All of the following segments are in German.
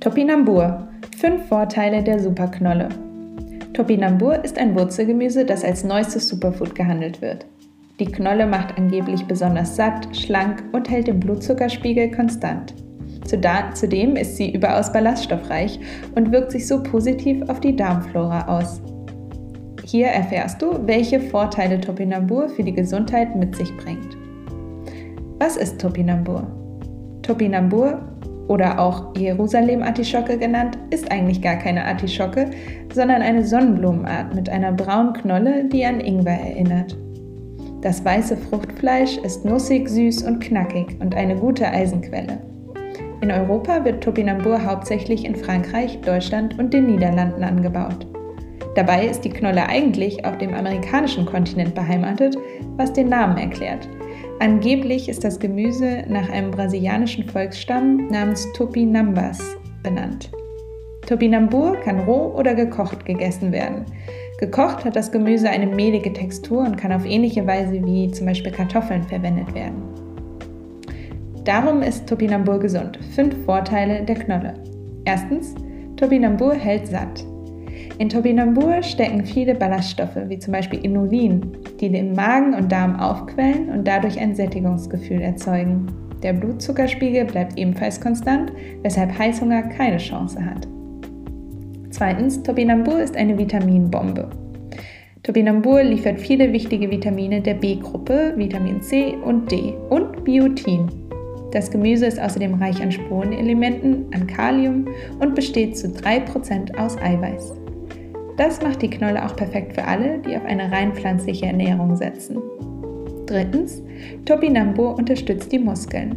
Topinambur. Fünf Vorteile der Superknolle. Topinambur ist ein Wurzelgemüse, das als neuestes Superfood gehandelt wird. Die Knolle macht angeblich besonders satt, schlank und hält den Blutzuckerspiegel konstant. Zudem ist sie überaus ballaststoffreich und wirkt sich so positiv auf die Darmflora aus. Hier erfährst du, welche Vorteile Topinambur für die Gesundheit mit sich bringt. Was ist Topinambur? Topinambur oder auch Jerusalem-Artischocke genannt, ist eigentlich gar keine Artischocke, sondern eine Sonnenblumenart mit einer braunen Knolle, die an Ingwer erinnert. Das weiße Fruchtfleisch ist nussig, süß und knackig und eine gute Eisenquelle. In Europa wird Topinambur hauptsächlich in Frankreich, Deutschland und den Niederlanden angebaut. Dabei ist die Knolle eigentlich auf dem amerikanischen Kontinent beheimatet, was den Namen erklärt. Angeblich ist das Gemüse nach einem brasilianischen Volksstamm namens Tupinambas benannt. Topinambur kann roh oder gekocht gegessen werden. Gekocht hat das Gemüse eine mehlige Textur und kann auf ähnliche Weise wie zum Beispiel Kartoffeln verwendet werden. Darum ist Topinambur gesund. Fünf Vorteile der Knolle. Erstens, Topinambur hält satt. In Topinambur stecken viele Ballaststoffe, wie zum Beispiel Inulin, die den Magen und Darm aufquellen und dadurch ein Sättigungsgefühl erzeugen. Der Blutzuckerspiegel bleibt ebenfalls konstant, weshalb Heißhunger keine Chance hat. Zweitens, Topinambur ist eine Vitaminbombe. Topinambur liefert viele wichtige Vitamine der B-Gruppe, Vitamin C und D und Biotin. Das Gemüse ist außerdem reich an Spurenelementen, an Kalium und besteht zu 3% aus Eiweiß. Das macht die Knolle auch perfekt für alle, die auf eine rein pflanzliche Ernährung setzen. Drittens, Topinambur unterstützt die Muskeln.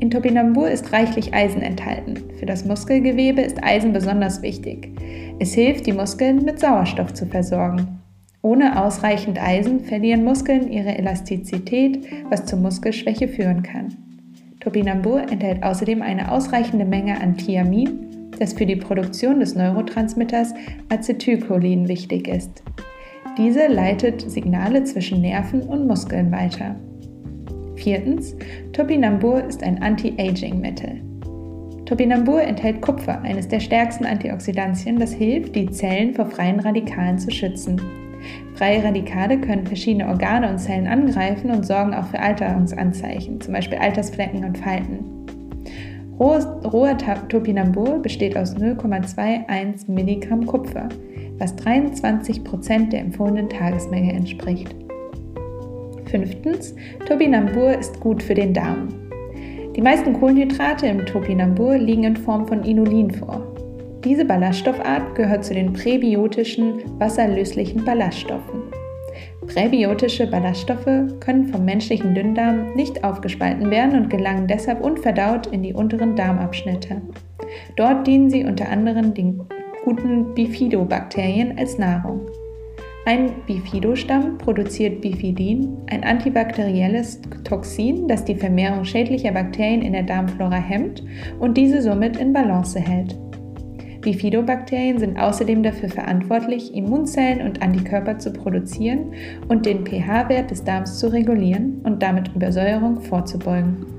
In Topinambur ist reichlich Eisen enthalten. Für das Muskelgewebe ist Eisen besonders wichtig. Es hilft, die Muskeln mit Sauerstoff zu versorgen. Ohne ausreichend Eisen verlieren Muskeln ihre Elastizität, was zur Muskelschwäche führen kann. Topinambur enthält außerdem eine ausreichende Menge an Thiamin, das für die Produktion des Neurotransmitters Acetylcholin wichtig ist. Diese leitet Signale zwischen Nerven und Muskeln weiter. Viertens, Topinambur ist ein Anti-Aging-Mittel. Topinambur enthält Kupfer, eines der stärksten Antioxidantien, das hilft, die Zellen vor freien Radikalen zu schützen. Freie Radikale können verschiedene Organe und Zellen angreifen und sorgen auch für Alterungsanzeichen, zum Beispiel Altersflecken und Falten. Roher Topinambur besteht aus 0,21 Milligramm Kupfer, was 23 Prozent der empfohlenen Tagesmenge entspricht. Fünftens, Topinambur ist gut für den Darm. Die meisten Kohlenhydrate im Topinambur liegen in Form von Inulin vor. Diese Ballaststoffart gehört zu den präbiotischen, wasserlöslichen Ballaststoffen. Präbiotische Ballaststoffe können vom menschlichen Dünndarm nicht aufgespalten werden und gelangen deshalb unverdaut in die unteren Darmabschnitte. Dort dienen sie unter anderem den guten Bifidobakterien als Nahrung. Ein Bifidostamm produziert Bifidin, ein antibakterielles Toxin, das die Vermehrung schädlicher Bakterien in der Darmflora hemmt und diese somit in Balance hält. Bifidobakterien sind außerdem dafür verantwortlich, Immunzellen und Antikörper zu produzieren und den pH-Wert des Darms zu regulieren und damit Übersäuerung vorzubeugen.